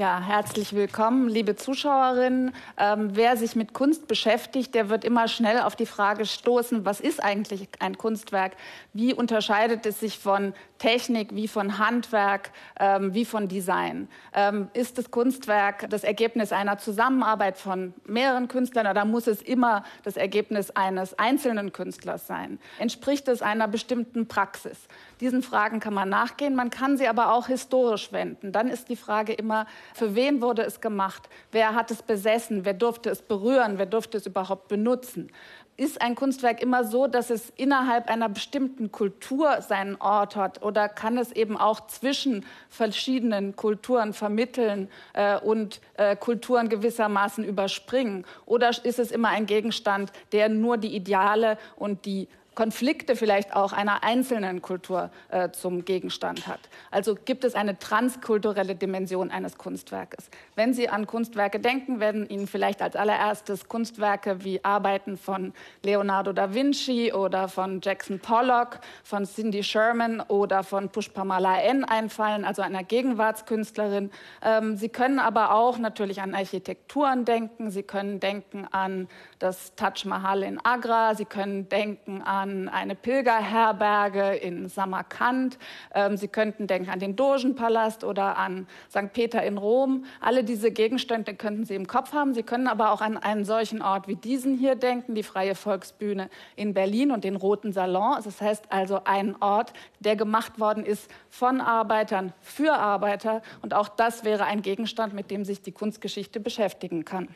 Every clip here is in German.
Ja, herzlich willkommen, liebe Zuschauerinnen. Ähm, wer sich mit Kunst beschäftigt, der wird immer schnell auf die Frage stoßen, was ist eigentlich ein Kunstwerk? Wie unterscheidet es sich von Technik, wie von Handwerk, ähm, wie von Design? Ähm, ist das Kunstwerk das Ergebnis einer Zusammenarbeit von mehreren Künstlern oder muss es immer das Ergebnis eines einzelnen Künstlers sein? Entspricht es einer bestimmten Praxis? Diesen Fragen kann man nachgehen, man kann sie aber auch historisch wenden. Dann ist die Frage immer, für wen wurde es gemacht? Wer hat es besessen? Wer durfte es berühren? Wer durfte es überhaupt benutzen? Ist ein Kunstwerk immer so, dass es innerhalb einer bestimmten Kultur seinen Ort hat? Oder kann es eben auch zwischen verschiedenen Kulturen vermitteln äh, und äh, Kulturen gewissermaßen überspringen? Oder ist es immer ein Gegenstand, der nur die Ideale und die Konflikte vielleicht auch einer einzelnen Kultur äh, zum Gegenstand hat. Also gibt es eine transkulturelle Dimension eines Kunstwerkes. Wenn Sie an Kunstwerke denken, werden Ihnen vielleicht als allererstes Kunstwerke wie Arbeiten von Leonardo da Vinci oder von Jackson Pollock, von Cindy Sherman oder von Pushpamala N einfallen, also einer Gegenwartskünstlerin. Ähm, Sie können aber auch natürlich an Architekturen denken. Sie können denken an das Taj Mahal in Agra. Sie können denken an an eine Pilgerherberge in Samarkand. Ähm, Sie könnten denken an den Dogenpalast oder an St. Peter in Rom. Alle diese Gegenstände könnten Sie im Kopf haben. Sie können aber auch an einen solchen Ort wie diesen hier denken, die Freie Volksbühne in Berlin und den Roten Salon. Das heißt also einen Ort, der gemacht worden ist von Arbeitern für Arbeiter. Und auch das wäre ein Gegenstand, mit dem sich die Kunstgeschichte beschäftigen kann.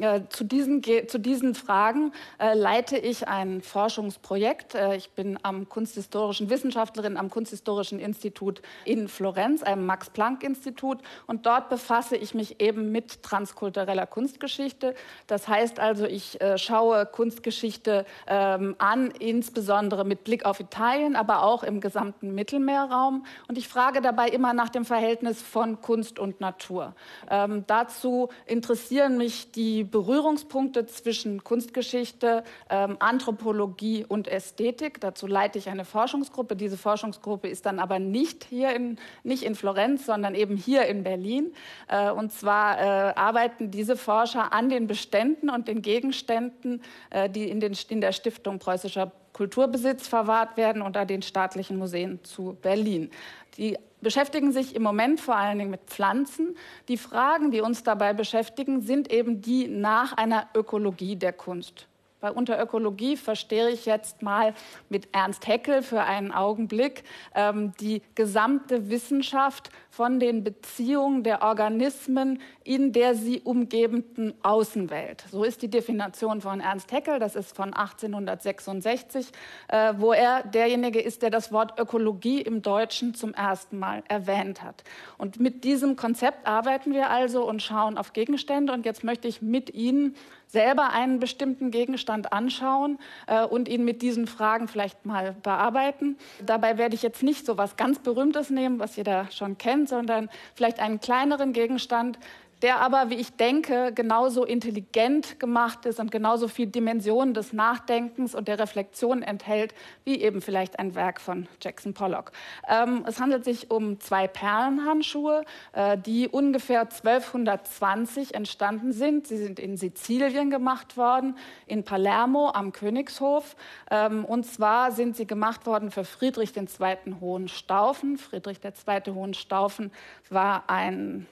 Äh, zu, diesen, zu diesen Fragen äh, leite ich ein Forschungsprojekt. Äh, ich bin am kunsthistorischen Wissenschaftlerin am Kunsthistorischen Institut in Florenz, einem Max-Planck-Institut. Und dort befasse ich mich eben mit transkultureller Kunstgeschichte. Das heißt also, ich äh, schaue Kunstgeschichte ähm, an, insbesondere mit Blick auf Italien, aber auch im gesamten Mittelmeerraum. Und ich frage dabei immer nach dem Verhältnis von Kunst und Natur. Ähm, dazu interessieren mich die Berührungspunkte zwischen Kunstgeschichte, ähm, Anthropologie und Ästhetik. Dazu leite ich eine Forschungsgruppe. Diese Forschungsgruppe ist dann aber nicht hier in, nicht in Florenz, sondern eben hier in Berlin. Äh, und zwar äh, arbeiten diese Forscher an den Beständen und den Gegenständen, äh, die in, den, in der Stiftung Preußischer Kulturbesitz verwahrt werden unter den staatlichen Museen zu Berlin. Die beschäftigen sich im Moment vor allen Dingen mit Pflanzen. Die Fragen, die uns dabei beschäftigen, sind eben die nach einer Ökologie der Kunst. Weil unter Ökologie verstehe ich jetzt mal mit Ernst Haeckel für einen Augenblick ähm, die gesamte Wissenschaft von den Beziehungen der Organismen in der sie umgebenden Außenwelt. So ist die Definition von Ernst Haeckel, das ist von 1866, äh, wo er derjenige ist, der das Wort Ökologie im Deutschen zum ersten Mal erwähnt hat. Und mit diesem Konzept arbeiten wir also und schauen auf Gegenstände. Und jetzt möchte ich mit Ihnen selber einen bestimmten Gegenstand anschauen äh, und ihn mit diesen Fragen vielleicht mal bearbeiten. Dabei werde ich jetzt nicht so was ganz Berühmtes nehmen, was jeder schon kennt, sondern vielleicht einen kleineren Gegenstand, der aber, wie ich denke, genauso intelligent gemacht ist und genauso viel Dimensionen des Nachdenkens und der Reflexion enthält, wie eben vielleicht ein Werk von Jackson Pollock. Ähm, es handelt sich um zwei Perlenhandschuhe, äh, die ungefähr 1220 entstanden sind. Sie sind in Sizilien gemacht worden, in Palermo am Königshof. Ähm, und zwar sind sie gemacht worden für Friedrich II. Hohenstaufen. Friedrich II. Hohenstaufen war ein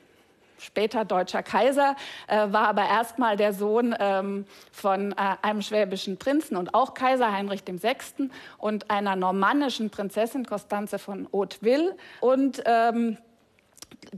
später deutscher Kaiser, äh, war aber erstmal der Sohn ähm, von äh, einem schwäbischen Prinzen und auch Kaiser Heinrich VI. und einer normannischen Prinzessin Constanze von Hauteville. Und ähm,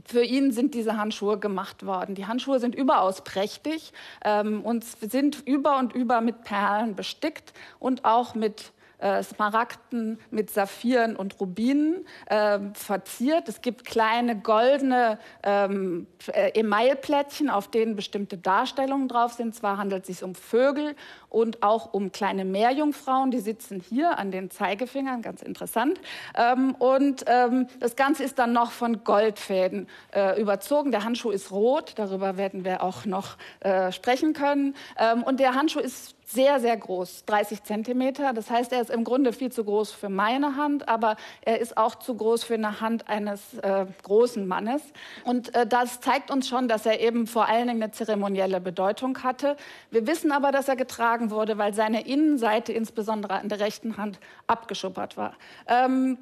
für ihn sind diese Handschuhe gemacht worden. Die Handschuhe sind überaus prächtig ähm, und sind über und über mit Perlen bestickt und auch mit äh, Smaragden mit Saphiren und Rubinen äh, verziert. Es gibt kleine goldene ähm, äh, Emailplättchen, auf denen bestimmte Darstellungen drauf sind. Zwar handelt es sich um Vögel und auch um kleine Meerjungfrauen, die sitzen hier an den Zeigefingern, ganz interessant. Ähm, und ähm, das Ganze ist dann noch von Goldfäden äh, überzogen. Der Handschuh ist rot, darüber werden wir auch noch äh, sprechen können. Ähm, und der Handschuh ist sehr, sehr groß, 30 Zentimeter. Das heißt, er ist im Grunde viel zu groß für meine Hand, aber er ist auch zu groß für eine Hand eines äh, großen Mannes. Und äh, das zeigt uns schon, dass er eben vor allen Dingen eine zeremonielle Bedeutung hatte. Wir wissen aber, dass er getragen wurde, weil seine Innenseite, insbesondere an der rechten Hand, abgeschuppert war. Ähm,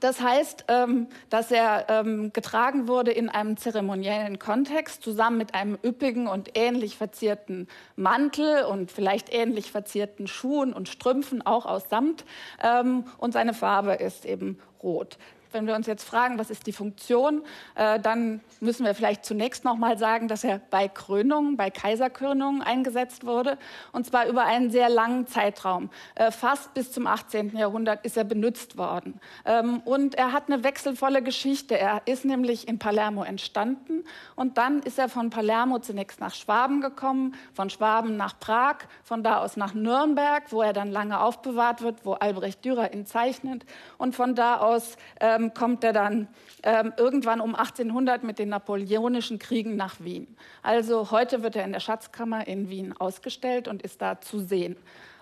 das heißt, ähm, dass er ähm, getragen wurde in einem zeremoniellen Kontext, zusammen mit einem üppigen und ähnlich verzierten Mantel und vielleicht ähnlich verzierten Schuhen und Strümpfen, auch aus Samt. Ähm, und seine Farbe ist eben rot. Wenn wir uns jetzt fragen, was ist die Funktion, äh, dann müssen wir vielleicht zunächst noch mal sagen, dass er bei Krönungen, bei Kaiserkrönungen eingesetzt wurde, und zwar über einen sehr langen Zeitraum. Äh, fast bis zum 18. Jahrhundert ist er benutzt worden. Ähm, und er hat eine wechselvolle Geschichte. Er ist nämlich in Palermo entstanden und dann ist er von Palermo zunächst nach Schwaben gekommen, von Schwaben nach Prag, von da aus nach Nürnberg, wo er dann lange aufbewahrt wird, wo Albrecht Dürer ihn zeichnet und von da aus ähm, ähm, kommt er dann ähm, irgendwann um 1800 mit den napoleonischen Kriegen nach Wien. Also heute wird er in der Schatzkammer in Wien ausgestellt und ist da zu sehen.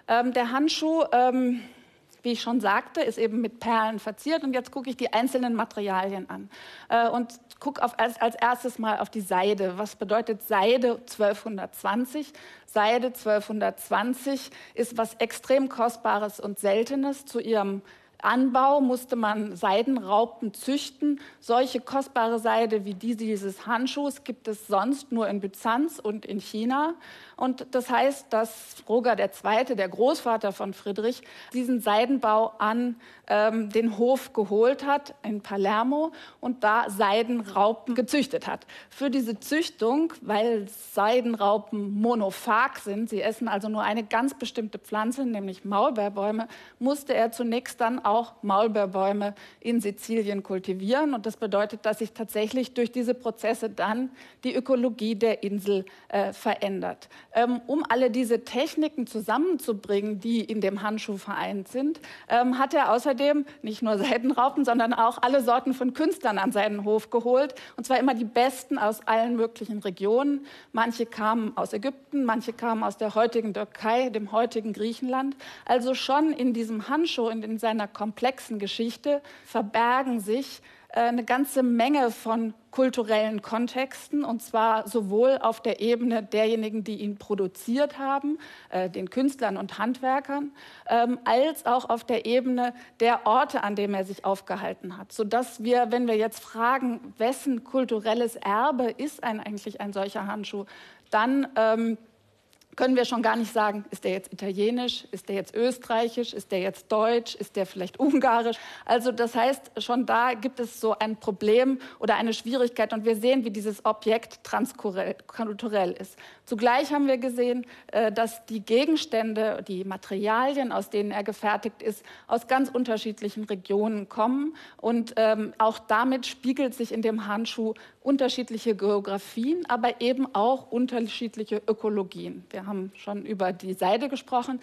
Ähm, der Handschuh, ähm, wie ich schon sagte, ist eben mit Perlen verziert. Und jetzt gucke ich die einzelnen Materialien an äh, und gucke als, als erstes mal auf die Seide. Was bedeutet Seide 1220? Seide 1220 ist was extrem Kostbares und Seltenes zu ihrem Anbau musste man Seidenraupen züchten. Solche kostbare Seide wie die dieses Handschuhs gibt es sonst nur in Byzanz und in China. Und das heißt, dass Roger II., der Großvater von Friedrich, diesen Seidenbau an ähm, den Hof geholt hat in Palermo und da Seidenraupen gezüchtet hat. Für diese Züchtung, weil Seidenraupen monophag sind, sie essen also nur eine ganz bestimmte Pflanze, nämlich Maulbeerbäume, musste er zunächst dann auch Maulbeerbäume in Sizilien kultivieren. Und das bedeutet, dass sich tatsächlich durch diese Prozesse dann die Ökologie der Insel äh, verändert. Ähm, um alle diese Techniken zusammenzubringen, die in dem Handschuh vereint sind, ähm, hat er außerdem nicht nur Seidenraupen, sondern auch alle Sorten von Künstlern an seinen Hof geholt. Und zwar immer die besten aus allen möglichen Regionen. Manche kamen aus Ägypten, manche kamen aus der heutigen Türkei, dem heutigen Griechenland. Also schon in diesem Handschuh und in seiner komplexen Geschichte verbergen sich äh, eine ganze Menge von kulturellen Kontexten, und zwar sowohl auf der Ebene derjenigen, die ihn produziert haben, äh, den Künstlern und Handwerkern, ähm, als auch auf der Ebene der Orte, an denen er sich aufgehalten hat, sodass wir, wenn wir jetzt fragen, wessen kulturelles Erbe ist ein, eigentlich ein solcher Handschuh, dann ähm, können wir schon gar nicht sagen, ist der jetzt italienisch, ist der jetzt österreichisch, ist der jetzt deutsch, ist der vielleicht ungarisch. Also das heißt, schon da gibt es so ein Problem oder eine Schwierigkeit und wir sehen, wie dieses Objekt transkulturell ist. Zugleich haben wir gesehen, äh, dass die Gegenstände, die Materialien, aus denen er gefertigt ist, aus ganz unterschiedlichen Regionen kommen und ähm, auch damit spiegelt sich in dem Handschuh unterschiedliche Geografien, aber eben auch unterschiedliche Ökologien. Wir haben schon über die Seide gesprochen.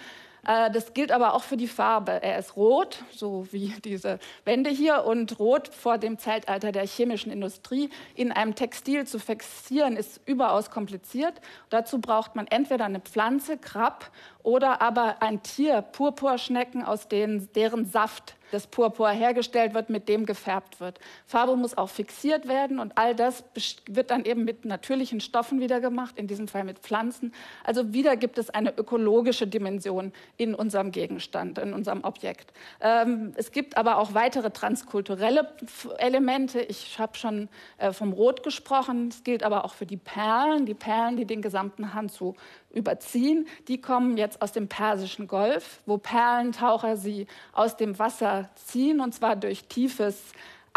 Äh, das gilt aber auch für die Farbe. Er ist rot, so wie diese Wände hier, und rot vor dem Zeitalter der chemischen Industrie in einem Textil zu fixieren, ist überaus kompliziert. Dazu braucht man entweder eine Pflanze, Krab, oder aber ein Tier, Purpurschnecken, aus denen, deren Saft das Purpur hergestellt wird, mit dem gefärbt wird. Farbe muss auch fixiert werden und all das wird dann eben mit natürlichen Stoffen wieder gemacht, in diesem Fall mit Pflanzen. Also wieder gibt es eine ökologische Dimension in unserem Gegenstand, in unserem Objekt. Ähm, es gibt aber auch weitere transkulturelle Elemente. Ich habe schon äh, vom Rot gesprochen. Es gilt aber auch für die Perlen, die Perlen, die den gesamten Handschuh überziehen. Die kommen jetzt aus dem Persischen Golf, wo Perlentaucher sie aus dem Wasser ziehen, und zwar durch tiefes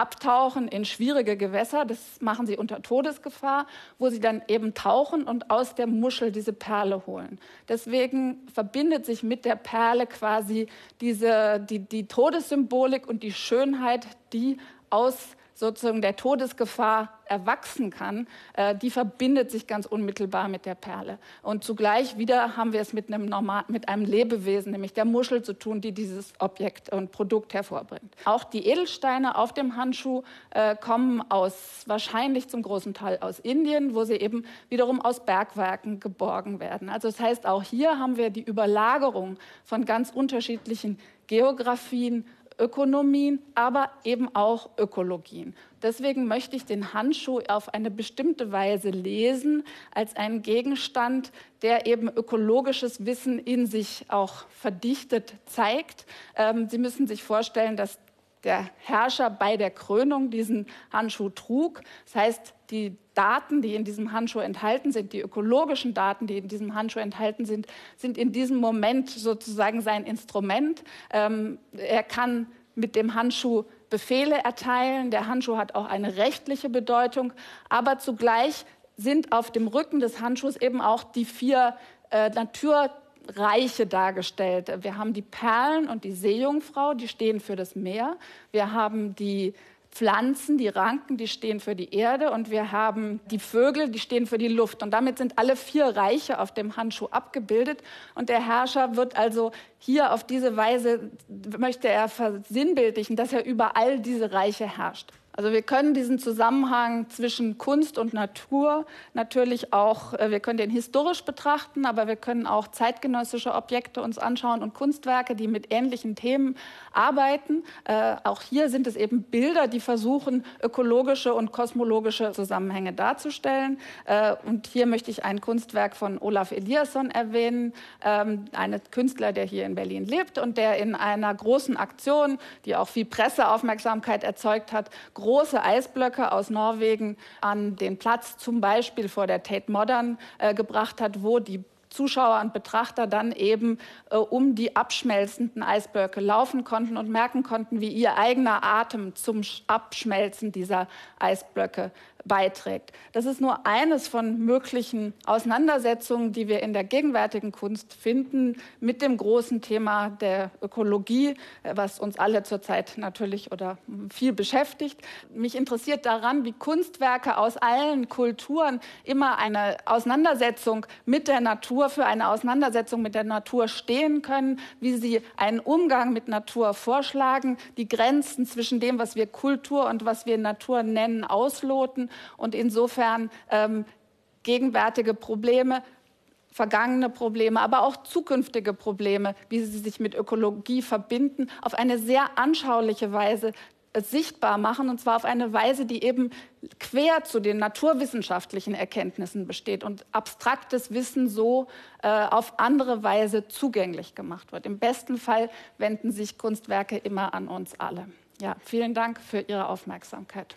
Abtauchen in schwierige Gewässer. Das machen sie unter Todesgefahr, wo sie dann eben tauchen und aus der Muschel diese Perle holen. Deswegen verbindet sich mit der Perle quasi diese, die, die Todessymbolik und die Schönheit, die aus sozusagen der Todesgefahr erwachsen kann, äh, die verbindet sich ganz unmittelbar mit der Perle. Und zugleich wieder haben wir es mit einem, normal, mit einem Lebewesen, nämlich der Muschel zu tun, die dieses Objekt und Produkt hervorbringt. Auch die Edelsteine auf dem Handschuh äh, kommen aus, wahrscheinlich zum großen Teil aus Indien, wo sie eben wiederum aus Bergwerken geborgen werden. Also das heißt, auch hier haben wir die Überlagerung von ganz unterschiedlichen Geografien, Ökonomien, aber eben auch Ökologien. Deswegen möchte ich den Handschuh auf eine bestimmte Weise lesen als einen Gegenstand, der eben ökologisches Wissen in sich auch verdichtet zeigt. Ähm, Sie müssen sich vorstellen, dass der Herrscher bei der Krönung diesen Handschuh trug. Das heißt, die Daten, die in diesem Handschuh enthalten sind, die ökologischen Daten, die in diesem Handschuh enthalten sind, sind in diesem Moment sozusagen sein Instrument. Ähm, er kann mit dem Handschuh Befehle erteilen. Der Handschuh hat auch eine rechtliche Bedeutung, aber zugleich sind auf dem Rücken des Handschuhs eben auch die vier äh, Naturreiche dargestellt. Wir haben die Perlen und die Seejungfrau, die stehen für das Meer. Wir haben die Pflanzen, die Ranken, die stehen für die Erde und wir haben die Vögel, die stehen für die Luft. Und damit sind alle vier Reiche auf dem Handschuh abgebildet. Und der Herrscher wird also hier auf diese Weise, möchte er versinnbildlichen, dass er über all diese Reiche herrscht. Also wir können diesen Zusammenhang zwischen Kunst und Natur natürlich auch, äh, wir können den historisch betrachten, aber wir können auch zeitgenössische Objekte uns anschauen und Kunstwerke, die mit ähnlichen Themen arbeiten. Äh, auch hier sind es eben Bilder, die versuchen, ökologische und kosmologische Zusammenhänge darzustellen. Äh, und hier möchte ich ein Kunstwerk von Olaf Eliasson erwähnen, ähm, ein Künstler, der hier in Berlin lebt und der in einer großen Aktion, die auch viel Presseaufmerksamkeit erzeugt hat, große Eisblöcke aus Norwegen an den Platz zum Beispiel vor der Tate Modern äh, gebracht hat, wo die Zuschauer und Betrachter dann eben äh, um die abschmelzenden Eisblöcke laufen konnten und merken konnten, wie ihr eigener Atem zum Abschmelzen dieser Eisblöcke beiträgt. Das ist nur eines von möglichen Auseinandersetzungen, die wir in der gegenwärtigen Kunst finden mit dem großen Thema der Ökologie, was uns alle zurzeit natürlich oder viel beschäftigt. Mich interessiert daran, wie Kunstwerke aus allen Kulturen immer eine Auseinandersetzung mit der Natur, für eine Auseinandersetzung mit der Natur stehen können, wie sie einen Umgang mit Natur vorschlagen, die Grenzen zwischen dem, was wir Kultur und was wir Natur nennen, ausloten und insofern ähm, gegenwärtige Probleme, vergangene Probleme, aber auch zukünftige Probleme, wie sie sich mit Ökologie verbinden, auf eine sehr anschauliche Weise äh, sichtbar machen, und zwar auf eine Weise, die eben quer zu den naturwissenschaftlichen Erkenntnissen besteht und abstraktes Wissen so äh, auf andere Weise zugänglich gemacht wird. Im besten Fall wenden sich Kunstwerke immer an uns alle. Ja, vielen Dank für Ihre Aufmerksamkeit.